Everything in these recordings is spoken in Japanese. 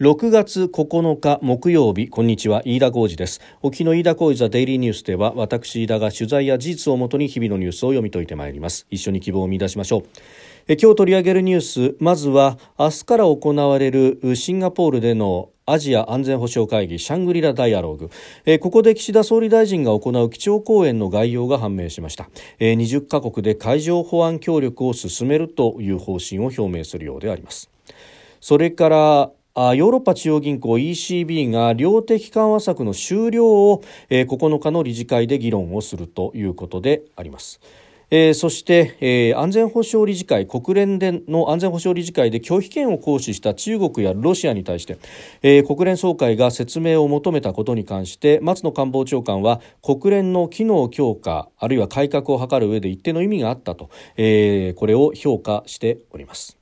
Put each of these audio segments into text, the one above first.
6月9日木曜日こんにちは飯田浩二です。沖の飯田浩二ザデイリーニュースでは私飯田が取材や事実をもとに日々のニュースを読み解いてまいります。一緒に希望を見出しましょう。え今日取り上げるニュースまずは明日から行われるシンガポールでのアジア安全保障会議シャングリラダイアログ、えここで岸田総理大臣が行う基調講演の概要が判明しました、え20カ国で海上保安協力を進めるという方針を表明するようであります。それからヨーロッパ中央銀行 ECB が量的緩和策の終了を9日の理事会で議論をするということであります。えー、そして、えー、安全保障理事会国連での安全保障理事会で拒否権を行使した中国やロシアに対して、えー、国連総会が説明を求めたことに関して松野官房長官は国連の機能強化あるいは改革を図る上で一定の意味があったと、え、これを評価しております。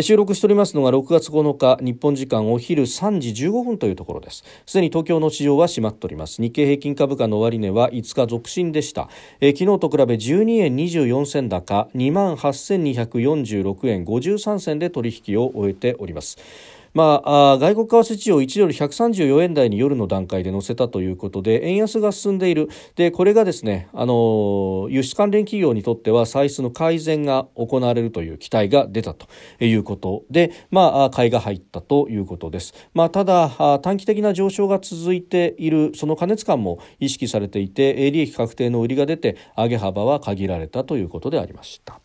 収録しておりますのが6月9日日本時間お昼3時15分というところです。すでに東京の市場は閉まっております。日経平均株価の終値は5日続伸でした、え昨日と比べ12円24銭高2万8246円53銭で取引を終えております。まあ、外国為替市場1ドル134円台に夜の段階で乗せたということで円安が進んでいるでこれがですねあの輸出関連企業にとっては歳出の改善が行われるという期待が出たということで、まあ、買いが入ったということです、まあ、ただ短期的な上昇が続いているその過熱感も意識されていて利益確定の売りが出て上げ幅は限られたということでありました。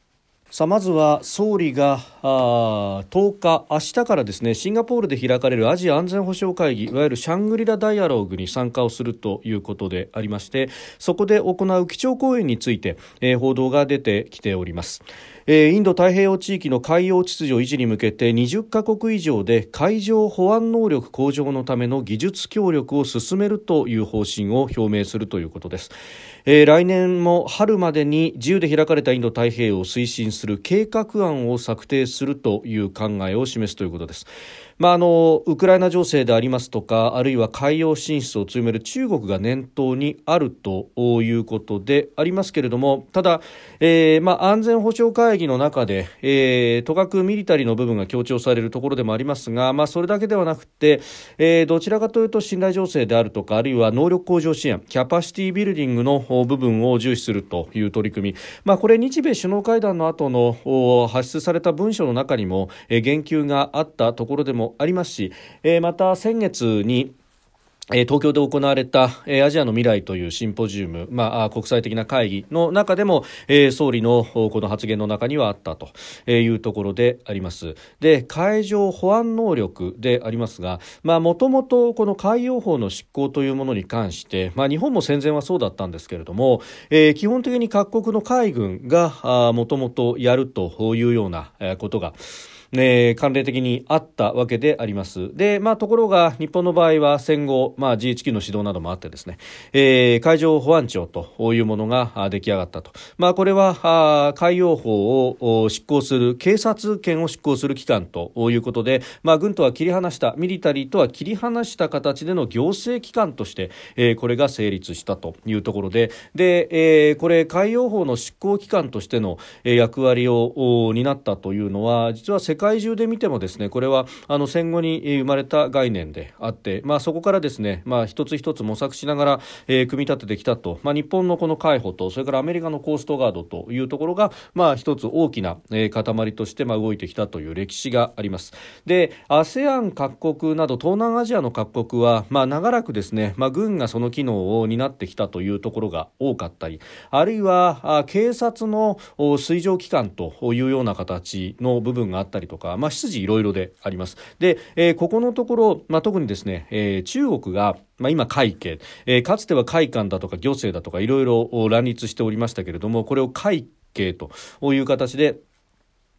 さあまずは総理があ10日、明日からですねシンガポールで開かれるアジア安全保障会議いわゆるシャングリラダイアローグに参加をするということでありましてそこで行う基調講演について、えー、報道が出てきております。えー、インド太平洋地域の海洋秩序維持に向けて20カ国以上で海上保安能力向上のための技術協力を進めるという方針を表明するということです。えー、来年も春までに自由で開かれたインド太平洋を推進する計画案を策定するという考えを示すということです。まあ、あのウクライナ情勢でありますとかあるいは海洋進出を強める中国が念頭にあるということでありますけれどもただ、えーまあ、安全保障会議の中で、えー、とかくミリタリーの部分が強調されるところでもありますが、まあ、それだけではなくて、えー、どちらかというと信頼情勢であるとかあるいは能力向上支援キャパシティビルディングの部分を重視するという取り組み、まあ、これ日米首脳会談の後の発出された文書の中にも、えー、言及があったところでもありますし、えー、また先月に東京で行われたアジアの未来というシンポジウム、まあ、国際的な会議の中でも総理のこの発言の中にはあったというところであります。で、海上保安能力でありますが、もともとこの海洋法の執行というものに関して、まあ、日本も戦前はそうだったんですけれども、え、基本的に各国の海軍がもともとやるというようなことが、ね、関連的にあったわけであります。で、まあ、ところが日本の場合は戦後、まあ、GHQ の指導などもあってですね、えー、海上保安庁というものが出来上がったと。まあ、これは海洋法を執行する警察権を執行する機関ということで、まあ、軍とは切り離したミリタリーとは切り離した形での行政機関として、えー、これが成立したというところでで、えー、これ海洋法の執行機関としての役割を担ったというのは実は世界界中で見てもですねこれはあの戦後に生まれた概念であって、まあ、そこからですね、まあ、一つ一つ模索しながら、えー、組み立ててきたと、まあ、日本のこの海保とそれからアメリカのコーストガードというところが、まあ、一つ大きな、えー、塊として、まあ、動いてきたという歴史があります。で ASEAN 各国など東南アジアの各国は、まあ、長らくですね、まあ、軍がその機能を担ってきたというところが多かったりあるいはあ警察の水上機関というような形の部分があったりとか、まあ、出自いろいろであります。で、えー、ここのところ、まあ、特にですね、えー、中国がまあ、今、会計、えー、かつては会館だとか行政だとかいろいろ乱立しておりましたけれどもこれを会計という形で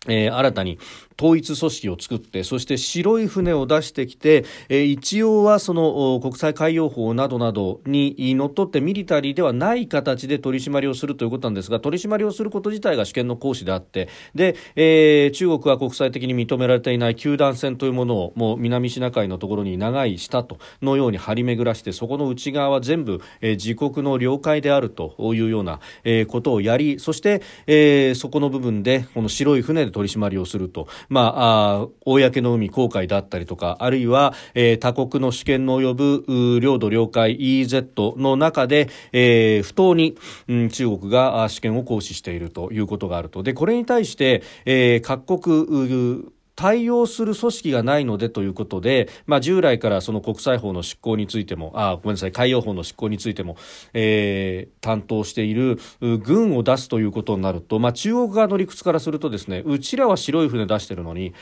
えー、新たに統一組織を作ってそして白い船を出してきて、えー、一応はその国際海洋法などなどにのっとってミリタリーではない形で取り締まりをするということなんですが取り締まりをすること自体が主権の行使であってで、えー、中国は国際的に認められていない九段線というものをもう南シナ海のところに長い下とのように張り巡らしてそこの内側は全部、えー、自国の領海であるというような、えー、ことをやりそして、えー、そこの部分でこの白い船で取り締まりをすると、まあ、公の海、航海だったりとか、あるいは、えー、他国の主権の及ぶ領土領海 EEZ の中で、えー、不当に、うん、中国が主権を行使しているということがあると。で、これに対して、えー、各国、対応する組織がないのでということで、まあ、従来からその国際法の執行についてもあごめんなさい海洋法の執行についても、えー、担当している軍を出すということになると、まあ、中国側の理屈からするとですねうちらは白い船出してるのに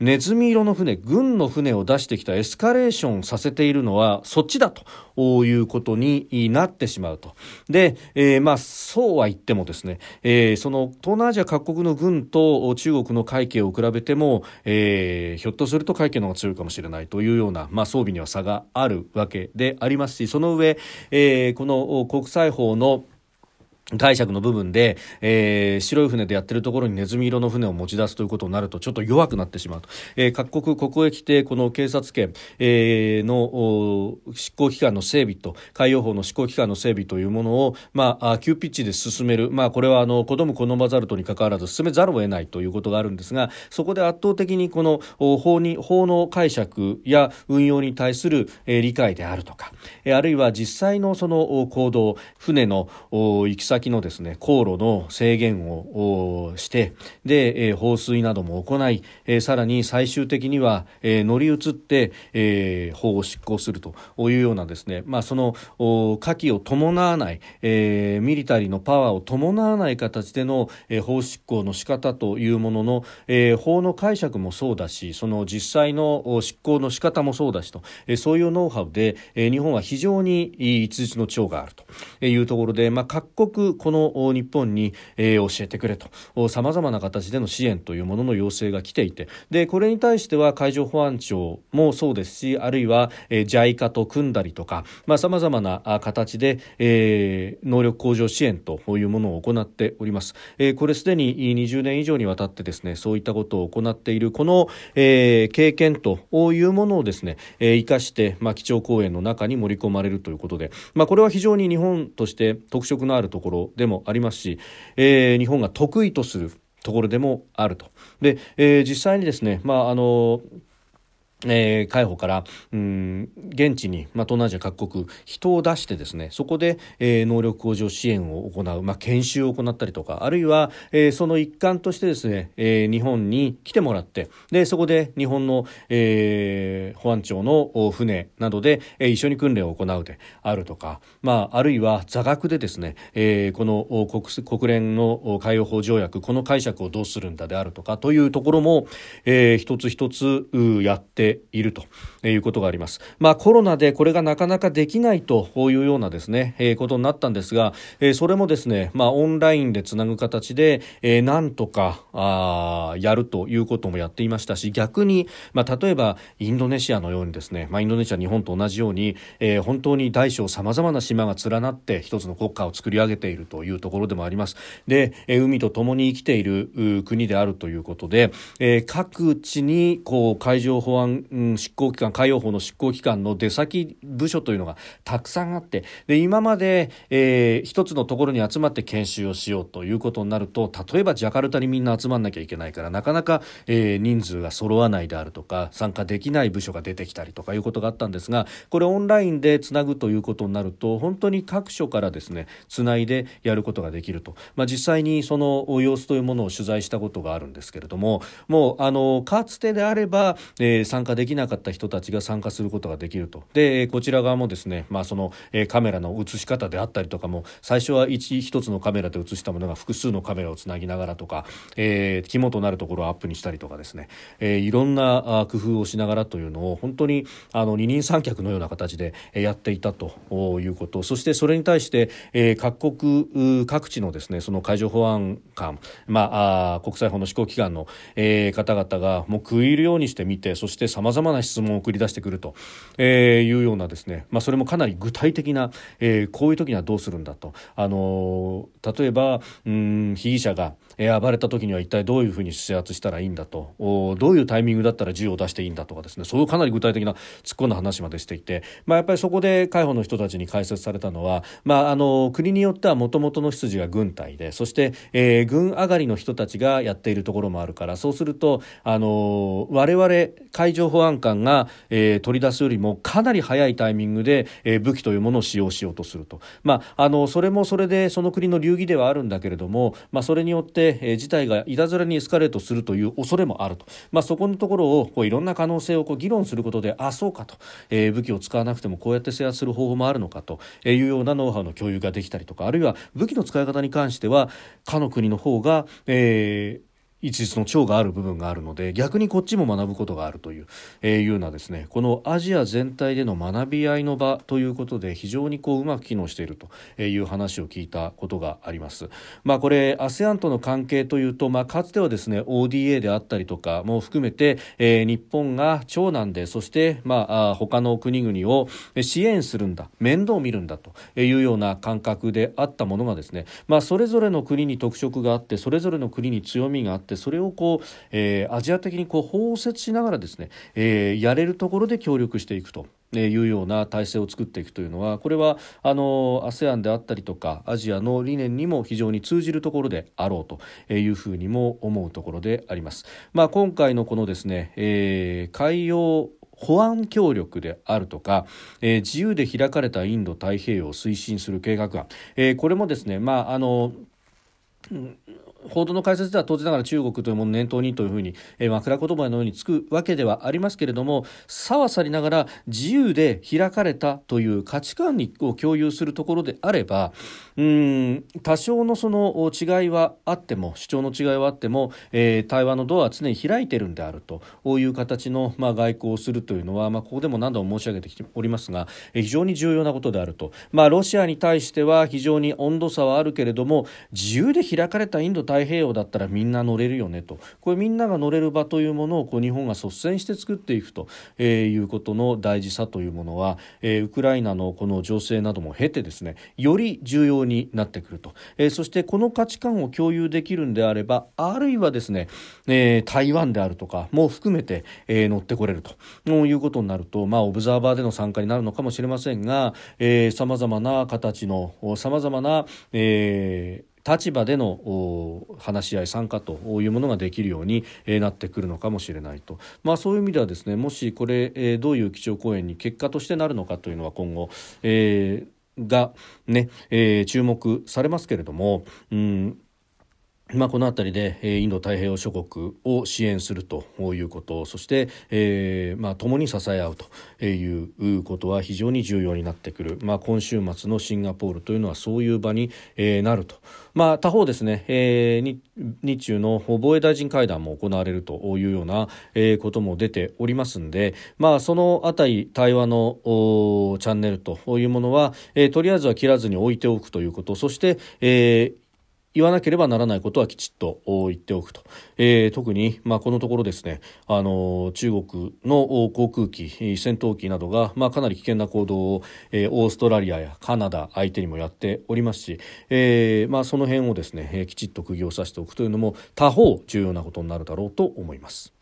ネズミ色の船軍の船を出してきたエスカレーションさせているのはそっちだということになってしまうと。で、えー、まあそうは言ってもですね、えー、その東南アジア各国の軍と中国の海警を比べても、えー、ひょっとすると海警の方が強いかもしれないというような、まあ、装備には差があるわけでありますしその上、えー、この国際法の解釈の部分で、えー、白い船でやってるところにネズミ色の船を持ち出すということになるとちょっと弱くなってしまうと、えー、各国国益でこの警察権、えー、の執行機関の整備と海洋法の執行機関の整備というものを、まあ、急ピッチで進める、まあ、これはあの子ども好まざるとにかかわらず進めざるを得ないということがあるんですがそこで圧倒的にこの法に法の解釈や運用に対する、えー、理解であるとか、えー、あるいは実際のその行動船の行き先先のですね航路の制限をしてで、えー、放水なども行い、えー、さらに最終的には、えー、乗り移って、えー、法を執行するというようなですね、まあ、その火器を伴わない、えー、ミリタリーのパワーを伴わない形での、えー、法執行の仕方というものの、えー、法の解釈もそうだしその実際の執行の仕方もそうだしと、えー、そういうノウハウで、えー、日本は非常に一日の長があるというところで、まあ、各国この日本に、えー、教えてくれと。さまざまな形での支援というものの要請が来ていて。でこれに対しては海上保安庁もそうですしあるいは、えー、JICA と組んだりとかさまざ、まな形で、えー、能力向上支援というものを行っております、えー、これすでに20年以上にわたってですねそういったことを行っているこの、えー、経験というものをですね、えー、生かして、まあ、基調講演の中に盛り込まれるということで、まあ、これは非常に日本として特色のあるところでもありますし、えー、日本が得意とするところでもあると。で、えー、実際にですね、まああのえー、海保から、うん、現地に、まあ、東南アジア各国人を出してですねそこで、えー、能力向上支援を行う、まあ、研修を行ったりとかあるいは、えー、その一環としてですね、えー、日本に来てもらってでそこで日本の、えー、保安庁の船などで、えー、一緒に訓練を行うであるとか、まあ、あるいは座学でですね、えー、この国国連の海洋法条約この解釈をどうするんだであるとかというところも、えー、一つ一つやってているということがあります。まあ、コロナでこれがなかなかできないというようなですね、えー、ことになったんですが、えー、それもですね、まあ、オンラインでつなぐ形で、えー、なんとかあやるということもやっていましたし、逆に、まあ、例えばインドネシアのようにですね、まあ、インドネシア日本と同じように、えー、本当に大小さまざまな島が連なって一つの国家を作り上げているというところでもあります。で、えー、海と共に生きている国であるということで、えー、各地にこう海上保安うん、執行機関海洋法の執行機関の出先部署というのがたくさんあってで今まで、えー、一つのところに集まって研修をしようということになると例えばジャカルタにみんな集まんなきゃいけないからなかなか、えー、人数が揃わないであるとか参加できない部署が出てきたりとかいうことがあったんですがこれオンラインでつなぐということになると本当に各所からですねつないでやることができると、まあ、実際にその様子というものを取材したことがあるんですけれどももうあのかつてであれば、えー、参加できなかった人たちが参加することができると。でこちら側もですね、まあ、その、カメラの映し方であったりとかも最初は 1, 1つのカメラで映したものが複数のカメラをつなぎながらとか、えー、肝となるところをアップにしたりとかですね、えー、いろんな工夫をしながらというのを本当にあの二人三脚のような形でやっていたということ。そしてそれに対して、えー、各国各地のですねその海上保安官、まあ、国際法の施行機関の、えー、方々がもう食い入るようにして見てそしてさまざまな質問を送り出してくると、えー、いうようなですね、まあ、それもかなり具体的な、えー、こういう時にはどうするんだと、あのー、例えばうん被疑者がえー、暴れた時には一体どういうふうに制圧したらいいんだと。おどういうタイミングだったら銃を出していいんだとかですね。そういうかなり具体的な突っ込んだ話までしていて、まあ、やっぱりそこで海保の人たちに解説されたのは、まあ、あの国によってはもともとの出自が軍隊でそして、えー、軍上がりの人たちがやっているところもあるからそうするとあの我々海上保安官が、えー、取り出すよりもかなり早いタイミングで、えー、武器というものを使用しようとすると、まあ、あのそれもそれでその国の流儀ではあるんだけれども、まあ、それによって、え、事態がいたずらにエスカレートするという恐れもあると、まあ、そこのところをこういろんな可能性をこう議論することであそうかと、えー、武器を使わなくてもこうやって制圧する方法もあるのかと。いうようなノウハウの共有ができたりとかあるいは武器の使い方に関してはかの国の方が、えー、一律の長がある部分があるので逆にこっちも学ぶことがあるという,、えー、いうようなですねこのアジア全体での学び合いの場ということで非常にこううまく機能しているという話を聞いたことがあります。まあ、これ ASEAN との関係というと、まあ、かつてはですね ODA であったりとかも含めて、えー、日本が長男でそして、まあ、他の国々を支援するんだ面倒を見るんだというような感覚であったものがですね、まあ、それぞれの国に特色があってそれぞれの国に強みがあってってそれをこう、えー、アジア的にこう包摂しながらですね、えー、やれるところで協力していくと。いうような体制を作っていくというのはこれはあの ASEAN であったりとかアジアの理念にも非常に通じるところであろうというふうにも思うところであります。まあ、今回のこのですね、えー、海洋保安協力であるとか、えー、自由で開かれたインド太平洋を推進する計画案、えー、これもですね、まああの報道の解説では当然ながら中国というものを念頭にというふうに、えー、枕言葉のようにつくわけではありますけれどもさはさりながら自由で開かれたという価値観を共有するところであればうん多少のその違いはあっても主張の違いはあっても、えー、対話のドアは常に開いているんであるという形の、まあ、外交をするというのは、まあ、ここでも何度も申し上げてきておりますが、えー、非常に重要なことであると、まあ、ロシアに対しては非常に温度差はあるけれども自由で開かれたインド太平洋だったらみんな乗れるよねと。これみんなが乗れる場というものをこう日本が率先して作っていくと、えー、いうことの大事さというものは、えー、ウクライナのこの情勢なども経てですねより重要にになってくると、えー、そしてこの価値観を共有できるんであればあるいはですね、えー、台湾であるとかも含めて、えー、乗ってこれると。いうことになると、まあ、オブザーバーでの参加になるのかもしれませんがさまざまな形のさまざまな、えー、立場での話し合い参加というものができるようになってくるのかもしれないと、まあ、そういう意味ではですねもしこれどういう基調講演に結果としてなるのかというのは今後、えー、がね、えー、注目されますけれども、うんまあ、この辺りで、インド太平洋諸国を支援するということそして、えーまあ、共に支え合うということは非常に重要になってくる、まあ、今週末のシンガポールというのはそういう場に、えー、なると、まあ、他方ですね、えー、日中の防衛大臣会談も行われるというような、えー、ことも出ておりますんで、まあ、そのあたり対話のチャンネルというものは、えー、とりあえずは切らずに置いておくということそして、えー言わなければならないことはきちっと言っておくと、えー、特に、まあ、このところですねあの中国の航空機戦闘機などが、まあ、かなり危険な行動を、えー、オーストラリアやカナダ相手にもやっておりますし、えーまあ、その辺をですね、えー、きちっと釘を刺しておくというのも他方重要なことになるだろうと思います。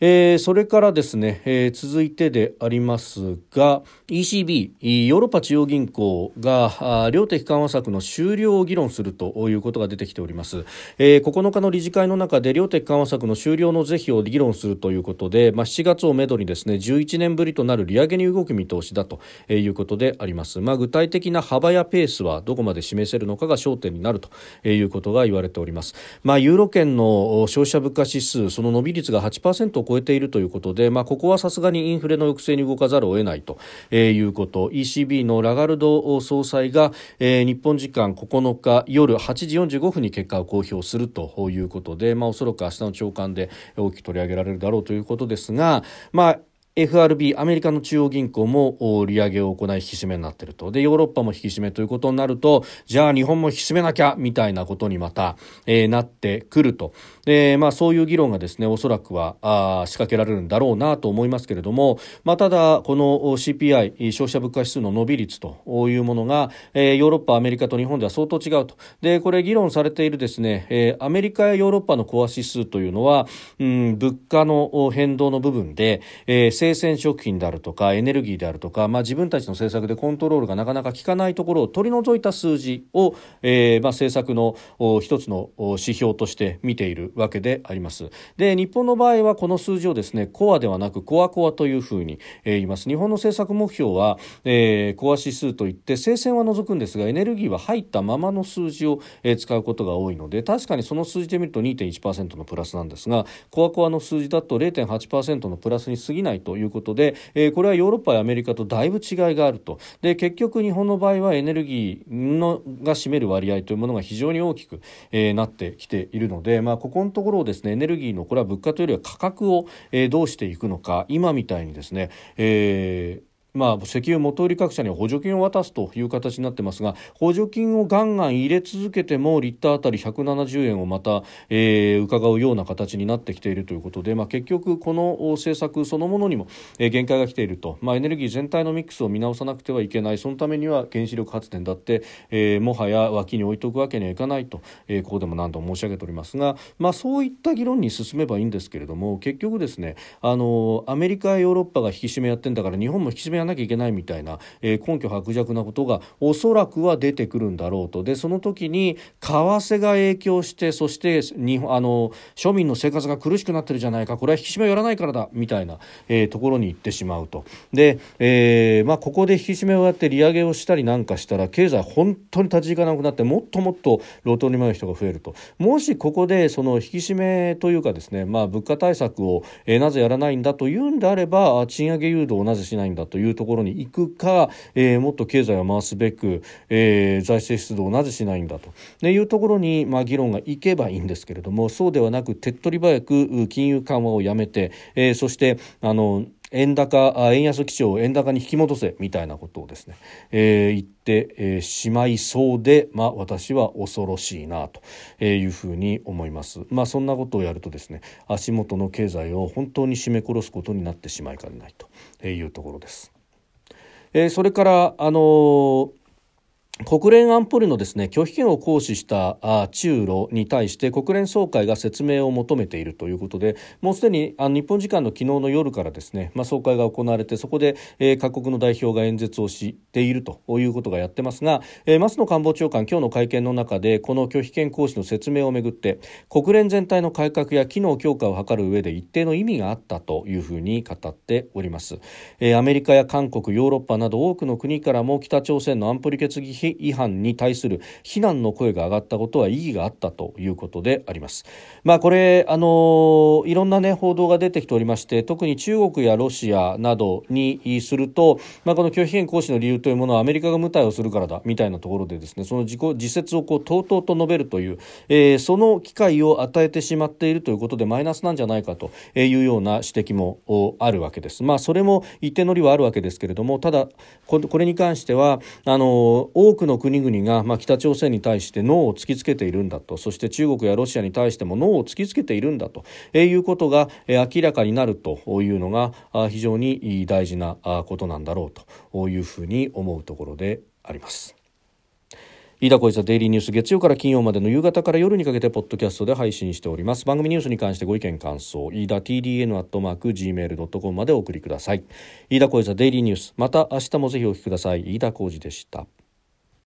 えー、それからですね、えー、続いてでありますが ECB ヨーロッパ中央銀行が量的緩和策の終了を議論するということが出てきております、えー、9日の理事会の中で量的緩和策の終了の是非を議論するということで、まあ、7月をめどにですね11年ぶりとなる利上げに動く見通しだということであります、まあ、具体的な幅やペースはどこまで示せるのかが焦点になるということが言われております、まあ、ユーロ圏の消費者物価指数その伸び率が8%を超えているということで、まあ、ここはさすがにインフレの抑制に動かざるを得ないということ。ECB のラガルド総裁が、えー、日本時間9日夜8時45分に結果を公表するということで、まあ、おそらく明日の朝刊で大きく取り上げられるだろうということですが、まあ FRB アメリカの中央銀行も利上げを行い引き締めになっていると。でヨーロッパも引き締めということになるとじゃあ日本も引き締めなきゃみたいなことにまた、えー、なってくると。で、まあ、そういう議論がですねおそらくはあ仕掛けられるんだろうなと思いますけれども、まあ、ただこの CPI 消費者物価指数の伸び率というものが、えー、ヨーロッパアメリカと日本では相当違うと。でこれ議論されているですね、えー、アメリカやヨーロッパのコア指数というのは、うん、物価の変動の部分で、えー、生鮮食品であるとかエネルギーであるとか、まあ、自分たちの政策でコントロールがなかなか効かないところを取り除いた数字を、えーまあ、政策の一つの指標として見ているわけであります。で日本の場合はこの数字をですねコアではなくコアコアというふうに、えー、言います日本の政策目標は、えー、コア指数といって生鮮は除くんですがエネルギーは入ったままの数字を、えー、使うことが多いので確かにその数字で見ると2.1%のプラスなんですがコアコアの数字だと0.8%のプラスに過ぎないということで、えー、これはヨーロッパやアメリカとだいぶ違いがあるとで結局日本の場合はエネルギーのが占める割合というものが非常に大きく、えー、なってきているので、まあ、こここのところをですねエネルギーのこれは物価というよりは価格を、え、どうしていくのか今みたいにですね、えーまあ、石油元売り各社に補助金を渡すという形になってますが補助金をガンガン入れ続けてもリッターあたり170円をまた、えー、伺うような形になってきているということで、まあ、結局この政策そのものにも、えー、限界が来ていると、まあ、エネルギー全体のミックスを見直さなくてはいけない。そのためには原子力発電だって、えー、もはや脇に置いておくわけにはいかないと、えー、ここでも何度も申し上げておりますが、まあ、そういった議論に進めばいいんですけれども結局ですねあのアメリカヨーロッパが引き締めやってんだから日本も引き締めやなきゃいけないみたいな、えー、根拠薄弱なことがおそらくは出てくるんだろうと。でその時に為替が影響してそして日本あの庶民の生活が苦しくなってるじゃないか。これは引き締めをやらないからだ。みたいな、えー、ところに行ってしまうと。で、えーまあ、ここで引き締めをやって利上げをしたりなんかしたら経済本当に立ち行かなくなってもっともっと路頭に迷う人が増えると。もしここでその引き締めというかですね、まあ、物価対策を、えー、なぜやらないんだというんであれば賃上げ誘導をなぜしないんだというところに行くか、えー、もっと経済を回すべく、えー、財政出動をなぜしないんだとでいうところに、まあ、議論がいけばいいんですけれどもそうではなく手っ取り早く金融緩和をやめて、えー、そしてあの円高円安基調を円高に引き戻せみたいなことをですね、えー、言って、えー、しまいそうで、まあ、私は恐ろしいなというふうに思います。まあ、そんなことをやるとですね足元の経済を本当に締め殺すことになってしまいかねないというところです。えー、それからあのー国連安保理のですね拒否権を行使した中ロに対して国連総会が説明を求めているということでもうすでにあの日本時間の昨日の夜からですね、まあ、総会が行われてそこで、えー、各国の代表が演説をしているということがやってますが、えー、松野官房長官今日の会見の中でこの拒否権行使の説明をめぐって国連全体の改革や機能強化を図る上で一定の意味があったというふうに語っております、えー、アメリカや韓国ヨーロッパなど多くの国からも北朝鮮の安保理決議違反に対する非難の声が上がったことは意義があったということであります。まあ、これあのいろんな、ね、報道が出てきておりまして特に中国やロシアなどにすると、まあ、この拒否権行使の理由というものはアメリカが無体をするからだみたいなところでですねその自己自説をこうとうとうと述べるという、えー、その機会を与えてしまっているということでマイナスなんじゃないかというような指摘もあるわけです。まあ、それも一定の利はあるわけですけれどもただこれに関してはあの多くの国国々が、まあ、北朝鮮に対してノーを突きつけているんだと。そして中国やロシアに対してもノーを突きつけているんだと。いうことが明らかになるというのが非常に大事なことなんだろうと。いうふうに思うところであります。飯田小泉デイリーニュース月曜から金曜までの夕方から夜にかけてポッドキャストで配信しております。番組ニュースに関してご意見感想飯田 TDN アットマーク Gmail.com までお送りください。飯田小泉デイリーニュース。また明日もぜひお聞きください。飯田浩二でした。